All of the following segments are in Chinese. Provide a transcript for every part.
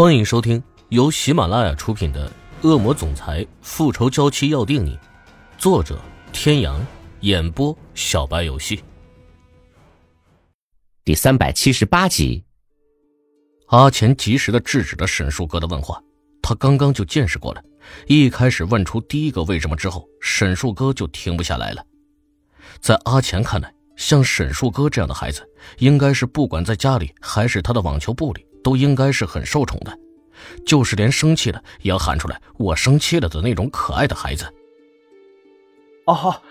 欢迎收听由喜马拉雅出品的《恶魔总裁复仇娇妻要定你》，作者：天阳，演播：小白游戏。第三百七十八集，阿钱及时的制止了沈树哥的问话。他刚刚就见识过了，一开始问出第一个为什么之后，沈树哥就停不下来了。在阿钱看来，像沈树哥这样的孩子，应该是不管在家里还是他的网球部里。都应该是很受宠的，就是连生气了也要喊出来“我生气了”的那种可爱的孩子。哦，好，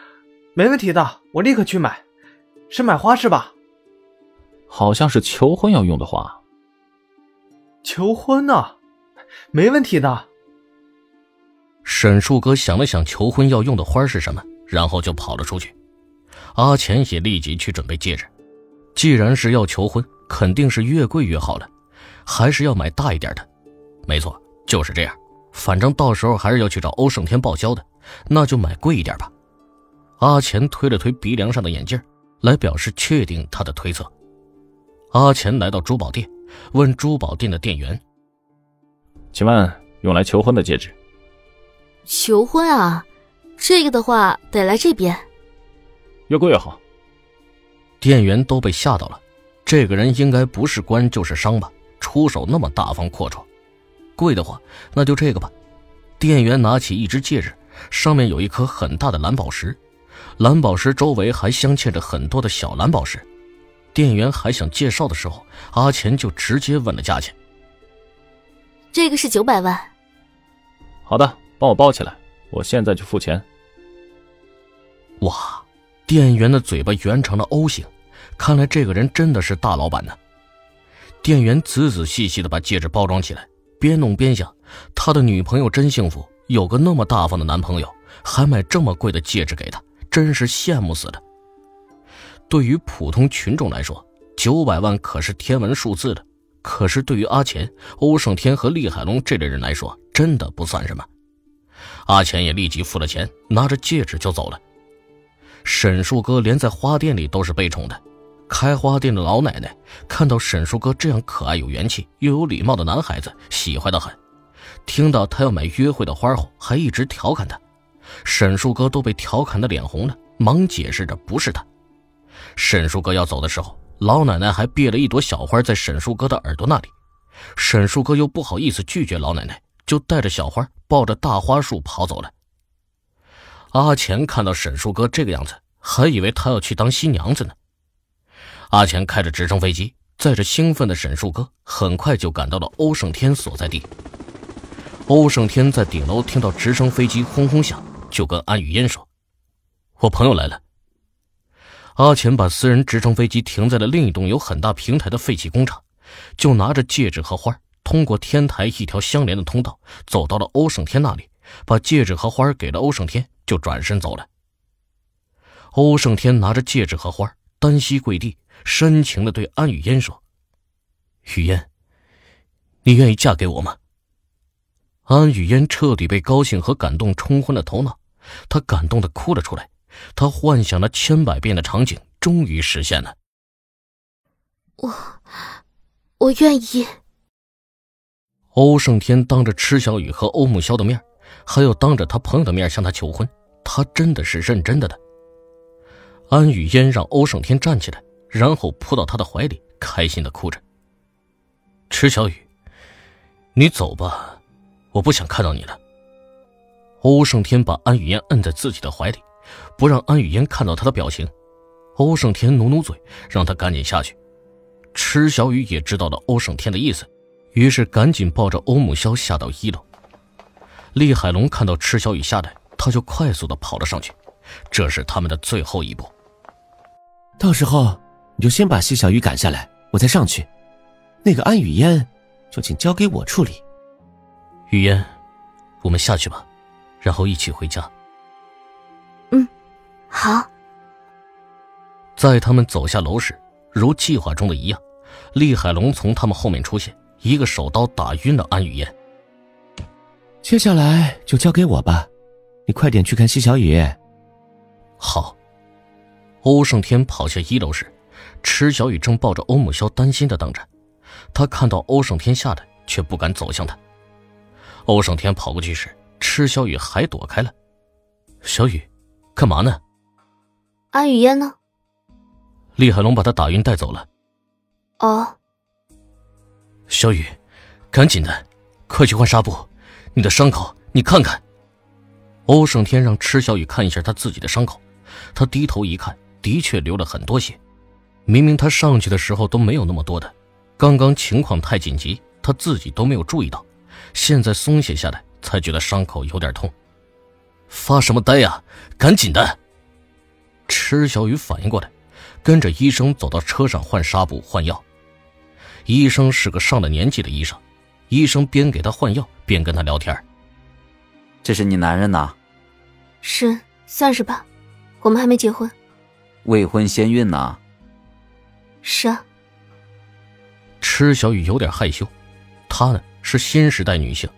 没问题的，我立刻去买。是买花是吧？好像是求婚要用的花。求婚呢？没问题的。沈树哥想了想求婚要用的花是什么，然后就跑了出去。阿钱也立即去准备戒指，既然是要求婚，肯定是越贵越好了。还是要买大一点的，没错，就是这样。反正到时候还是要去找欧胜天报销的，那就买贵一点吧。阿钱推了推鼻梁上的眼镜，来表示确定他的推测。阿钱来到珠宝店，问珠宝店的店员：“请问用来求婚的戒指？”求婚啊，这个的话得来这边。越贵越好。店员都被吓到了，这个人应该不是官就是商吧？出手那么大方阔绰，贵的话那就这个吧。店员拿起一只戒指，上面有一颗很大的蓝宝石，蓝宝石周围还镶嵌着很多的小蓝宝石。店员还想介绍的时候，阿钱就直接问了价钱。这个是九百万。好的，帮我包起来，我现在就付钱。哇，店员的嘴巴圆成了 O 型，看来这个人真的是大老板呢。店员仔仔细细的把戒指包装起来，边弄边想：他的女朋友真幸福，有个那么大方的男朋友，还买这么贵的戒指给他，真是羡慕死了。对于普通群众来说，九百万可是天文数字的，可是对于阿钱、欧胜天和厉海龙这类人来说，真的不算什么。阿钱也立即付了钱，拿着戒指就走了。沈树哥连在花店里都是被宠的。开花店的老奶奶看到沈叔哥这样可爱、有元气又有礼貌的男孩子，喜欢的很。听到他要买约会的花后，还一直调侃他。沈叔哥都被调侃的脸红了，忙解释着不是他。沈叔哥要走的时候，老奶奶还别了一朵小花在沈叔哥的耳朵那里。沈叔哥又不好意思拒绝老奶奶，就带着小花抱着大花束跑走了。阿钱看到沈叔哥这个样子，还以为他要去当新娘子呢。阿钱开着直升飞机，载着兴奋的沈树哥，很快就赶到了欧胜天所在地。欧胜天在顶楼听到直升飞机轰轰响，就跟安雨嫣说：“我朋友来了。”阿钱把私人直升飞机停在了另一栋有很大平台的废弃工厂，就拿着戒指和花，通过天台一条相连的通道，走到了欧胜天那里，把戒指和花给了欧胜天，就转身走了。欧胜天拿着戒指和花，单膝跪地。深情的对安雨嫣说：“雨嫣，你愿意嫁给我吗？”安雨嫣彻底被高兴和感动冲昏了头脑，她感动的哭了出来。她幻想了千百遍的场景终于实现了。我，我愿意。欧胜天当着池小雨和欧慕萧的面，还有当着他朋友的面向她求婚，他真的是认真的的。安雨嫣让欧胜天站起来。然后扑到他的怀里，开心的哭着。池小雨，你走吧，我不想看到你了。欧胜天把安雨嫣摁在自己的怀里，不让安雨嫣看到他的表情。欧胜天努努嘴，让他赶紧下去。池小雨也知道了欧胜天的意思，于是赶紧抱着欧木萧下到一楼。厉海龙看到池小雨下来，他就快速的跑了上去。这是他们的最后一步。到时候。你就先把谢小雨赶下来，我再上去。那个安雨嫣，就请交给我处理。雨嫣，我们下去吧，然后一起回家。嗯，好。在他们走下楼时，如计划中的一样，厉海龙从他们后面出现，一个手刀打晕了安雨嫣。接下来就交给我吧，你快点去看谢小雨。好。欧胜天跑下一楼时。池小雨正抱着欧木萧，担心的等着。他看到欧胜天下来，却不敢走向他。欧胜天跑过去时，池小雨还躲开了。小雨，干嘛呢？安雨嫣呢？厉海龙把他打晕带走了。哦。小雨，赶紧的，快去换纱布。你的伤口，你看看。欧胜天让池小雨看一下他自己的伤口，他低头一看，的确流了很多血。明明他上去的时候都没有那么多的，刚刚情况太紧急，他自己都没有注意到，现在松懈下来才觉得伤口有点痛。发什么呆呀？赶紧的！池小雨反应过来，跟着医生走到车上换纱布换药。医生是个上了年纪的医生，医生边给他换药边跟他聊天。这是你男人呐？是，算是吧。我们还没结婚。未婚先孕呐？是啊。池小雨有点害羞，她呢是新时代女性，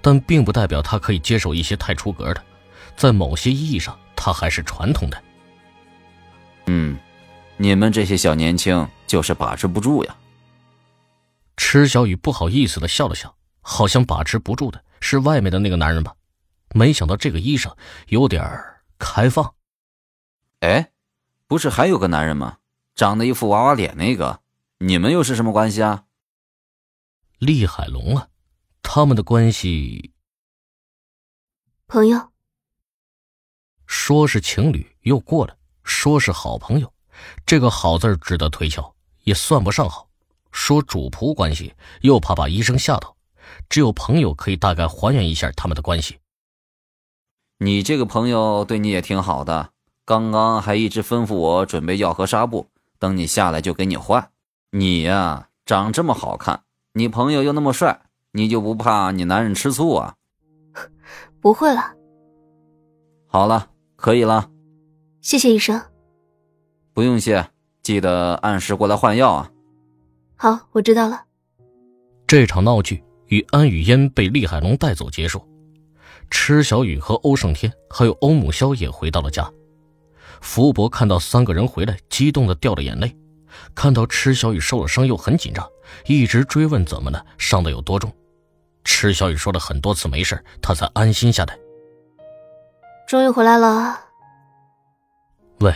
但并不代表她可以接受一些太出格的。在某些意义上，她还是传统的。嗯，你们这些小年轻就是把持不住呀。池小雨不好意思的笑了笑，好像把持不住的是外面的那个男人吧？没想到这个医生有点开放。哎，不是还有个男人吗？长得一副娃娃脸那个，你们又是什么关系啊？厉海龙啊，他们的关系，朋友。说是情侣又过了，说是好朋友，这个“好”字值得推敲，也算不上好。说主仆关系，又怕把医生吓到，只有朋友可以大概还原一下他们的关系。你这个朋友对你也挺好的，刚刚还一直吩咐我准备药和纱布，等你下来就给你换。你呀，长这么好看，你朋友又那么帅，你就不怕你男人吃醋啊？不会了。好了，可以了。谢谢医生。不用谢，记得按时过来换药啊。好，我知道了。这场闹剧与安雨嫣被厉海龙带走结束。池小雨和欧胜天还有欧母萧也回到了家。福伯看到三个人回来，激动的掉了眼泪。看到池小雨受了伤又很紧张，一直追问怎么了，伤的有多重。池小雨说了很多次没事，他才安心下来。终于回来了。喂，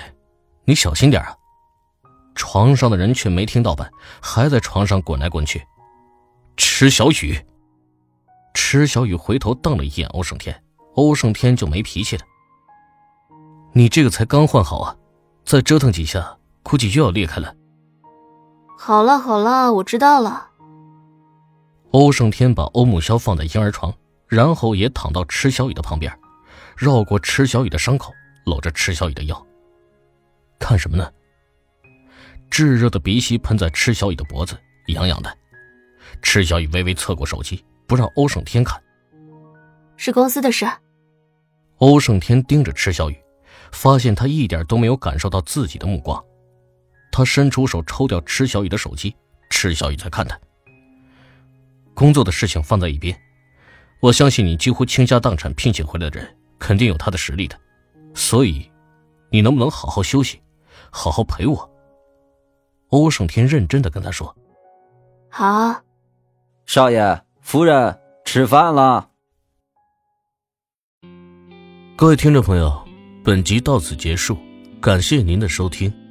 你小心点啊！床上的人却没听到吧，还在床上滚来滚去。池小雨。池小雨回头瞪了一眼欧胜天，欧胜天就没脾气了。你这个才刚换好啊，再折腾几下，估计又要裂开了。好了好了，我知道了。欧胜天把欧木萧放在婴儿床，然后也躺到池小雨的旁边，绕过池小雨的伤口，搂着池小雨的腰。看什么呢？炙热的鼻息喷在池小雨的脖子，痒痒的。池小雨微微侧过手机。不让欧胜天看，是公司的事。欧胜天盯着池小雨，发现他一点都没有感受到自己的目光。他伸出手抽掉池小雨的手机，池小雨在看他。工作的事情放在一边，我相信你几乎倾家荡产聘请回来的人，肯定有他的实力的。所以，你能不能好好休息，好好陪我？欧胜天认真的跟他说：“好，少爷。”夫人，吃饭了。各位听众朋友，本集到此结束，感谢您的收听。